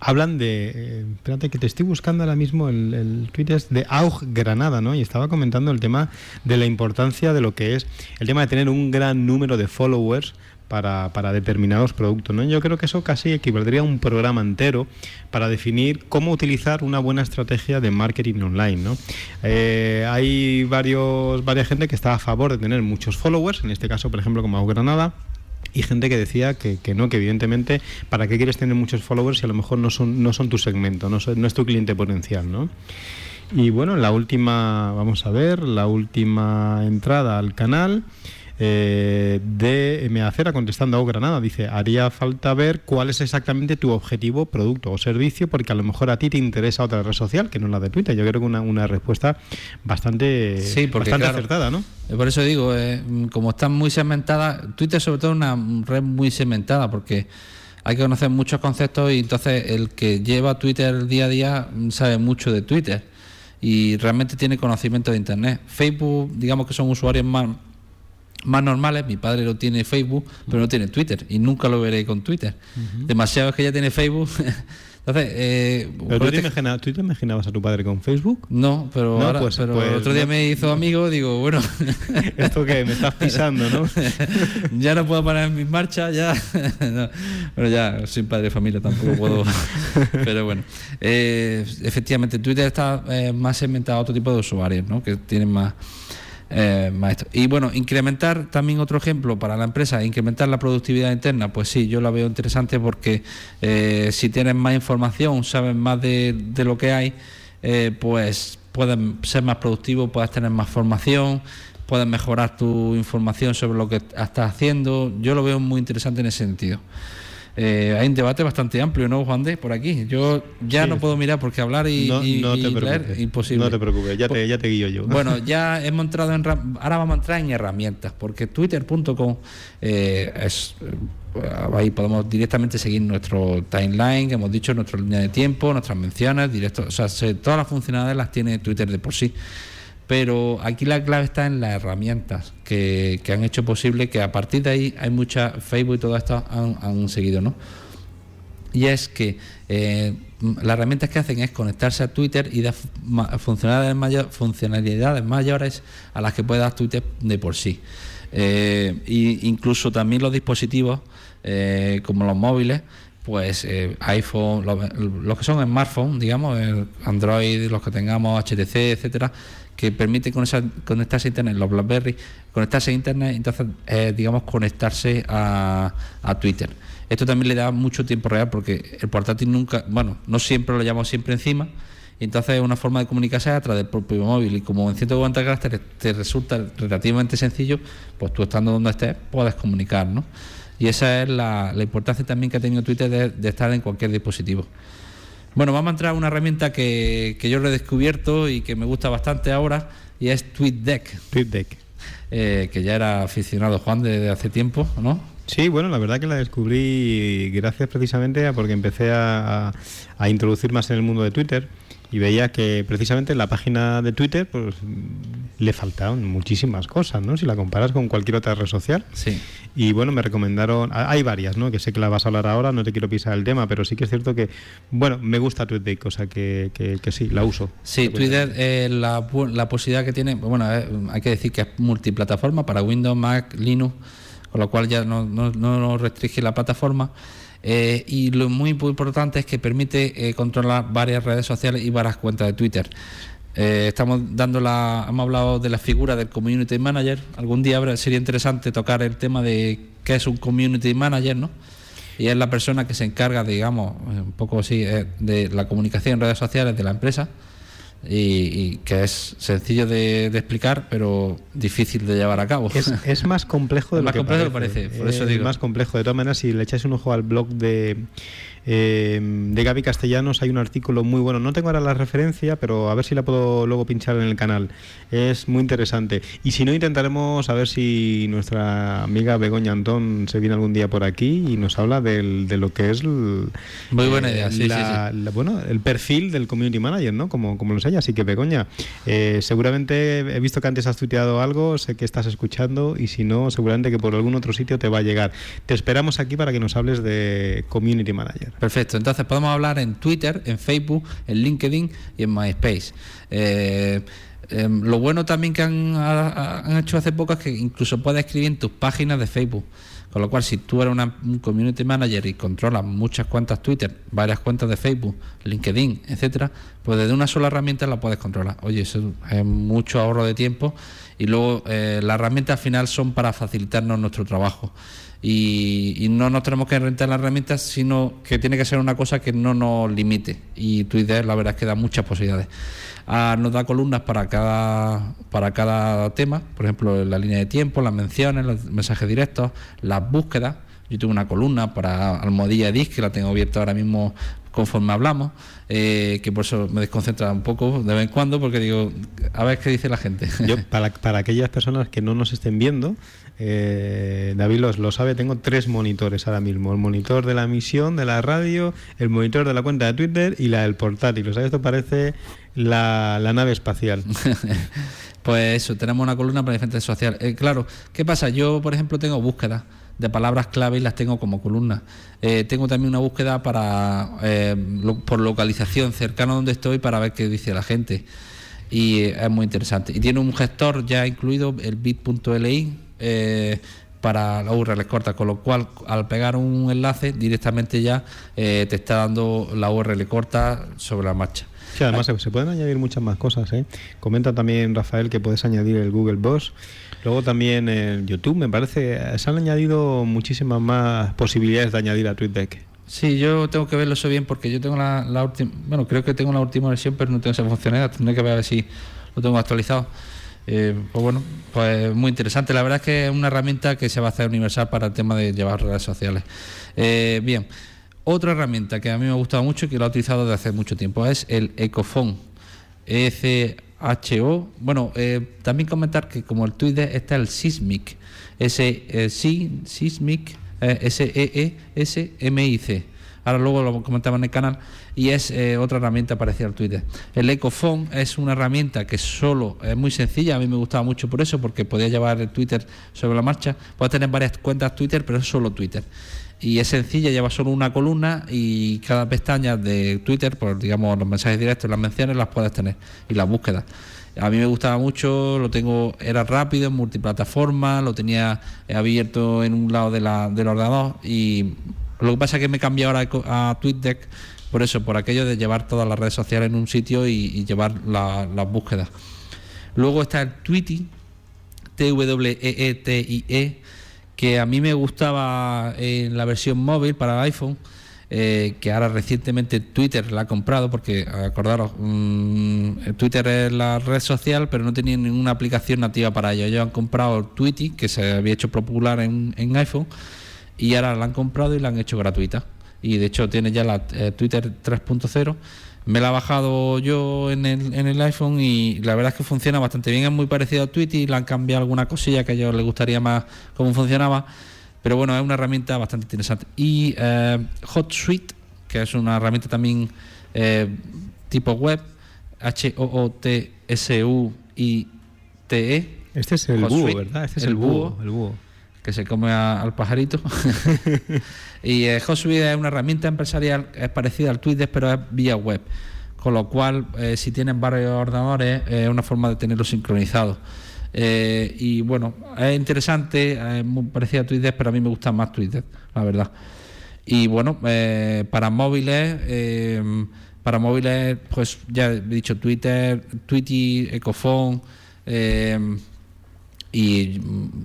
hablan de. Eh, espérate, que te estoy buscando ahora mismo el, el tweet es de Aug Granada, ¿no? Y estaba comentando el tema de la importancia de lo que es el tema de tener un gran número de followers para, para, determinados productos. ¿no? Yo creo que eso casi equivaldría a un programa entero para definir cómo utilizar una buena estrategia de marketing online. ¿no? Eh, hay varios, varias gente que está a favor de tener muchos followers, en este caso, por ejemplo, como Granada y gente que decía que, no, que evidentemente, ¿para qué quieres tener muchos followers si a lo mejor no son, no son tu segmento, no, no es tu cliente potencial, ¿no? Y bueno, la última, vamos a ver, la última entrada al canal eh, de Meacera contestando a Granada. Dice, haría falta ver cuál es exactamente tu objetivo, producto o servicio, porque a lo mejor a ti te interesa otra red social que no la de Twitter. Yo creo que una, una respuesta bastante, sí, bastante acertada, ¿no? Eh, por eso digo, eh, como está muy segmentada, Twitter sobre todo es una red muy segmentada, porque hay que conocer muchos conceptos y entonces el que lleva Twitter día a día sabe mucho de Twitter y realmente tiene conocimiento de Internet. Facebook, digamos que son usuarios más más normales. Mi padre lo tiene Facebook, pero no tiene Twitter y nunca lo veré con Twitter. Demasiado es que ya tiene Facebook. Entonces, eh, ¿Pero tú te, este imaginabas, a tu padre con Facebook? No, pero, ahora, pues, pero pues, otro día me hizo amigo, digo, bueno. ¿Esto que Me estás pisando, ¿no? ya no puedo parar en mis marchas, ya. Pero ya, sin padre de familia tampoco puedo. pero bueno, eh, efectivamente, Twitter está eh, más segmentado a otro tipo de usuarios, ¿no? Que tienen más eh, maestro. Y bueno, incrementar también otro ejemplo para la empresa, incrementar la productividad interna, pues sí, yo la veo interesante porque eh, si tienes más información, sabes más de, lo que hay, eh, pues puedes ser más productivo, puedes tener más formación, puedes mejorar tu información sobre lo que estás haciendo. Yo lo veo muy interesante en ese sentido. Eh, hay un debate bastante amplio, ¿no, Juan de? Por aquí. Yo ya no puedo mirar porque hablar y, leer imposible. No te preocupes, ya te, ya te guío yo. Bueno, ya hemos entrado en. Ahora vamos a entrar en herramientas, porque twitter.com eh, es. Eh, ahí podemos directamente seguir nuestro timeline, que hemos dicho, nuestra línea de tiempo, nuestras menciones, directo, o sea, todas las funcionalidades las tiene Twitter de por sí pero aquí la clave está en las herramientas que, han hecho posible que a partir de ahí hay mucha Facebook y todo esto han, seguido, ¿no? Y es que eh, las herramientas que hacen es conectarse a Twitter y dar funcionalidades, funcionalidades mayores a las que puede dar Twitter de por sí. e incluso también los dispositivos, eh, como los móviles, pues iPhone, los, que son smartphones, digamos, Android, los que tengamos HTC, etcétera, que permite conectarse a Internet, los BlackBerry, conectarse a Internet, entonces, eh, digamos, conectarse a, Twitter. Esto también le da mucho tiempo real porque el portátil nunca, bueno, no siempre lo llevamos siempre encima, y entonces es una forma de comunicarse a través del propio móvil. Y como en 140 caracteres te resulta relativamente sencillo, pues tú estando donde estés puedes comunicar, ¿no? Y esa es la, importancia también que ha tenido Twitter de estar en cualquier dispositivo. Bueno, vamos a entrar a una herramienta que, que yo he redescubierto y que me gusta bastante ahora y es TweetDeck. TweetDeck. Eh, que ya era aficionado Juan desde hace tiempo, ¿no? Sí, bueno, la verdad que la descubrí gracias precisamente a porque empecé a, a, introducir más en el mundo de Twitter y veía que precisamente en la página de Twitter pues le faltaban muchísimas cosas, ¿no? Si la comparas con cualquier otra red social. Sí. Y bueno, me recomendaron, hay varias, ¿no? Que sé que la vas a hablar ahora, no te quiero pisar el tema, pero sí que es cierto que, bueno, me gusta Twitter, cosa que, que, que sí, la uso. Sí, Twitter, eh, la, la, posibilidad que tiene, bueno, eh, hay que decir que es multiplataforma para Windows, Mac, Linux, con lo cual ya no, no, no restringe la plataforma. Eh, y lo muy importante es que permite eh, controlar varias redes sociales y varias cuentas de Twitter. Eh, estamos dando la, hemos hablado de la figura del community manager. Algún día sería interesante tocar el tema de qué es un community manager, ¿no? Y es la persona que se encarga, digamos, un poco así, de la comunicación en redes sociales de la empresa y, que es sencillo de, explicar, pero difícil de llevar a cabo. Es, más complejo de lo más que complejo parece. por eso digo. más complejo. De todas maneras, si le echáis un ojo al blog de eh, de Gaby Castellanos hay un artículo muy bueno. No tengo ahora la referencia, pero a ver si la puedo luego pinchar en el canal. Es muy interesante. Y si no, intentaremos a ver si nuestra amiga Begoña Antón se viene algún día por aquí y nos habla del, de lo que es. muy buena idea, sí, sí, bueno, el perfil del community manager, ¿no? Como, como lo enseña. Así que, Begoña, eh, seguramente he visto que antes has tuiteado algo, sé que estás escuchando y si no, seguramente que por algún otro sitio te va a llegar. Te esperamos aquí para que nos hables de community manager. Perfecto, entonces podemos hablar en Twitter, en Facebook, en LinkedIn y en MySpace. Eh, em, lo bueno también que han, hecho hace poco es que incluso puedes escribir en tus páginas de Facebook. Con lo cual, si tú eres un community manager y controlas muchas cuentas Twitter, varias cuentas de Facebook, LinkedIn, etcétera, pues desde una sola herramienta la puedes controlar. Oye, eso es mucho ahorro de tiempo y luego eh, las herramientas al final son para facilitarnos nuestro trabajo y, no nos tenemos que rentar las herramientas, sino que tiene que ser una cosa que no nos limite. Y Twitter, la verdad es que da muchas posibilidades. Ah, nos da columnas para cada, para cada tema, por ejemplo, la línea de tiempo, las menciones, los mensajes directos, las búsquedas. Yo tengo una columna para Almohadilla Disc, que la tengo abierta ahora mismo conforme hablamos, eh, que por eso me desconcentra un poco de vez en cuando, porque digo, a ver qué dice la gente. Yo, para, para aquellas personas que no nos estén viendo, eh, David los, lo sabe, tengo tres monitores ahora mismo. El monitor de la emisión de la radio, el monitor de la cuenta de Twitter y la del portátil. O sea, esto parece la, nave espacial. pues eso, tenemos una columna para diferentes social. Eh, claro, ¿qué pasa? Yo, por ejemplo, tengo búsquedas de palabras clave y las tengo como columna. Eh, tengo también una búsqueda para eh, por localización cercano a donde estoy para ver qué dice la gente. Y es muy interesante. Y tiene un gestor ya incluido, el bit.li, eh, para la URL corta, con lo cual al pegar un enlace directamente ya te está dando la URL corta sobre la marcha. Además se, pueden añadir muchas más cosas. Comenta también Rafael que puedes añadir el Google Boss Luego también en YouTube, me parece, se han añadido muchísimas más posibilidades de añadir a TweetDeck. Sí, yo tengo que verlo eso bien porque yo tengo la, última, bueno, creo que tengo la última versión, pero no tengo esa funcionalidad, tendré que ver si lo tengo actualizado. Eh, pues bueno, pues muy interesante. La verdad es que es una herramienta que se va a hacer universal para el tema de llevar redes sociales. Eh, bien, otra herramienta que a mí me ha gustado mucho y que lo he utilizado desde hace mucho tiempo es el Ecofone. E HO. Bueno, eh, también comentar que como el Twitter está el Sismic, S eh, Sismic, eh, S E E S M I C. Ahora luego lo comentaba en el canal y es otra herramienta parecida al Twitter. El Ecophone es una herramienta que solo es muy sencilla, a mí me gustaba mucho por eso, porque podía llevar el Twitter sobre la marcha. Puedes tener varias cuentas Twitter, pero es solo Twitter y es sencilla, lleva solo una columna y cada pestaña de Twitter, por digamos los mensajes directos, las menciones las puedes tener y las búsquedas. A mí me gustaba mucho, lo tengo, era rápido, en multiplataforma, lo tenía abierto en un lado de la, del ordenador y lo que pasa es que me cambié ahora a TweetDeck por eso, por aquello de llevar todas las redes sociales en un sitio y, llevar las búsquedas. Luego está el Tweety, T-W-E-E-T-I-E, que a mí me gustaba en la versión móvil para iPhone, eh, que ahora recientemente Twitter la ha comprado, porque acordaros, mm, Twitter es la red social, pero no tenía ninguna aplicación nativa para ello. Ellos han comprado Tweety, que se había hecho popular en, iPhone, y ahora la han comprado y la han hecho gratuita. Y de hecho tiene ya la eh, Twitter 3.0 me la he bajado yo en el, en el iPhone y la verdad es que funciona bastante bien. Es muy parecido a Twitter y le han cambiado alguna cosilla que a ellos les gustaría más cómo funcionaba. Pero bueno, es una herramienta bastante interesante. Y eh, HotSuite, que es una herramienta también eh, tipo web, H-O-O-T-S-U-I-T-E. Este es el búho, ¿verdad? Este es el, búho, el búho. Que se come al pajarito. y eh, HotSuite es una herramienta empresarial, es parecida al Twitter, pero es vía web. Con lo cual, eh, si tienen varios ordenadores, es una forma de tenerlo sincronizado. Eh, y bueno, es interesante, es muy parecido a Twitter, pero a mí me gusta más Twitter, la verdad. Y bueno, eh, para móviles, para móviles, pues ya he dicho Twitter, Twitty, Ecophone, y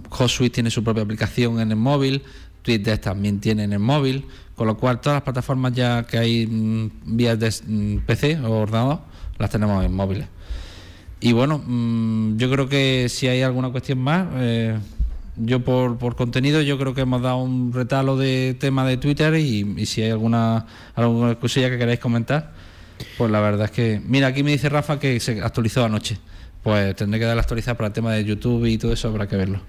HotSuite tiene su propia aplicación en el móvil, Twitter también tiene en el móvil, con lo cual todas las plataformas ya que hay mm, vías de mm, PC o ordenador, las tenemos en móviles. Y bueno, mm, yo creo que si hay alguna cuestión más, eh, yo por, por, contenido, yo creo que hemos dado un retalo de tema de Twitter y, si hay alguna, alguna cosilla que queráis comentar, pues la verdad es que, mira, aquí me dice Rafa que se actualizó anoche pues tendré que dar la actualizar para el tema de YouTube y todo eso, habrá que verlo.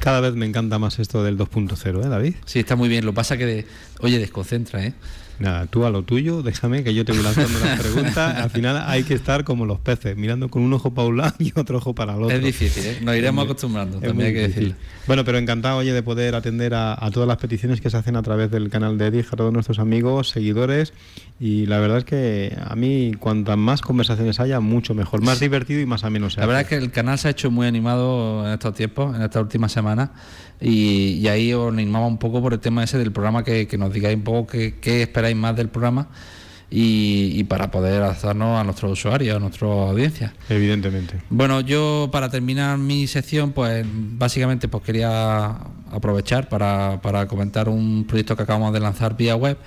Cada vez me encanta más esto del 2.0, ¿eh, David? Sí, está muy bien. Lo pasa que, oye, desconcentra, ¿eh? Nada, tú a lo tuyo, déjame que yo te voy lanzando las preguntas. Al final hay que estar como los peces, mirando con un ojo para un lado y otro ojo para el otro. Es difícil, ¿eh? nos iremos acostumbrando, también hay que decirlo. Bueno, pero encantado, oye, de poder atender a, todas las peticiones que se hacen a través del canal de Edith, a todos nuestros amigos, seguidores. Y la verdad es que a mí, cuantas más conversaciones haya, mucho mejor, más divertido y más ameno sea. La verdad es que el canal se ha hecho muy animado en estos tiempos, en estas últimas semanas. Y, ahí os animaba un poco por el tema ese del programa, que, nos digáis un poco qué, esperáis más del programa y, para poder adaptarnos a nuestros usuarios, a nuestra audiencia. Evidentemente. Bueno, yo para terminar mi sección, pues básicamente pues quería aprovechar para, para comentar un proyecto que acabamos de lanzar vía web.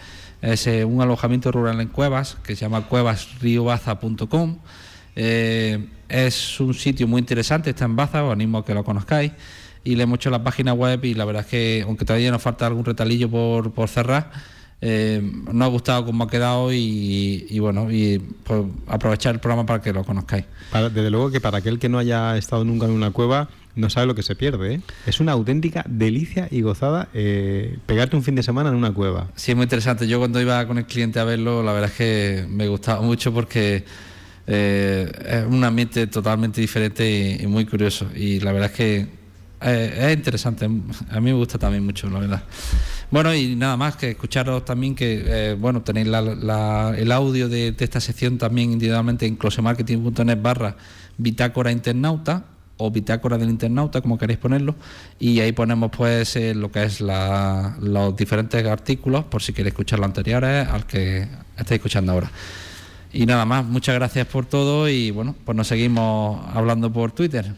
Es eh, un alojamiento rural en cuevas que se llama cuevasriobaza.com. Eh, es un sitio muy interesante, está en Baza, os animo a que lo conozcáis y le hemos hecho la página web y la verdad es que aunque todavía nos falta algún retalillo por, por cerrar, eh, nos ha gustado cómo ha quedado y, bueno, y pues, aprovechar el programa para que lo conozcáis. desde luego que para aquel que no haya estado nunca en una cueva, no sabe lo que se pierde. ¿eh? Es una auténtica delicia y gozada eh, pegarte un fin de semana en una cueva. Sí, es muy interesante. Yo cuando iba con el cliente a verlo, la verdad es que me gustaba mucho porque es un ambiente totalmente diferente y muy curioso. Y la verdad es que eh, es interesante, a mí me gusta también mucho, la verdad. Bueno, y nada más que escucharos también que, eh, bueno, tenéis el audio de, esta sección también individualmente en closemarketing.net barra bitácora internauta o bitácora del internauta, como queréis ponerlo, y ahí ponemos pues eh, lo que es los diferentes artículos, por si queréis escuchar los anteriores al que estáis escuchando ahora. Y nada más, muchas gracias por todo y bueno, pues nos seguimos hablando por Twitter.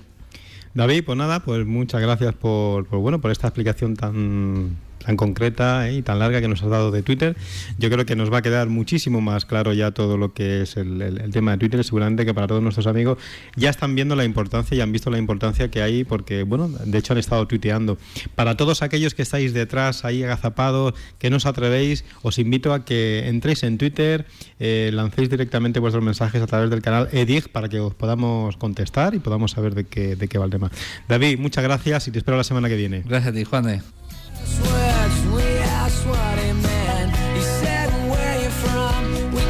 David, pues nada, pues muchas gracias por, por bueno por esta explicación tan tan concreta ¿eh? y tan larga que nos has dado de Twitter. Yo creo que nos va a quedar muchísimo más claro ya todo lo que es el, tema de Twitter. Seguramente que para todos nuestros amigos ya están viendo la importancia y han visto la importancia que hay porque, bueno, de hecho han estado tuiteando. Para todos aquellos que estáis detrás ahí agazapados, que no os atrevéis, os invito a que entréis en Twitter, eh, lancéis directamente vuestros mensajes a través del canal EDIG para que os podamos contestar y podamos saber de qué, de qué va el tema. David, muchas gracias y te espero la semana que viene. Gracias a ti, Juan.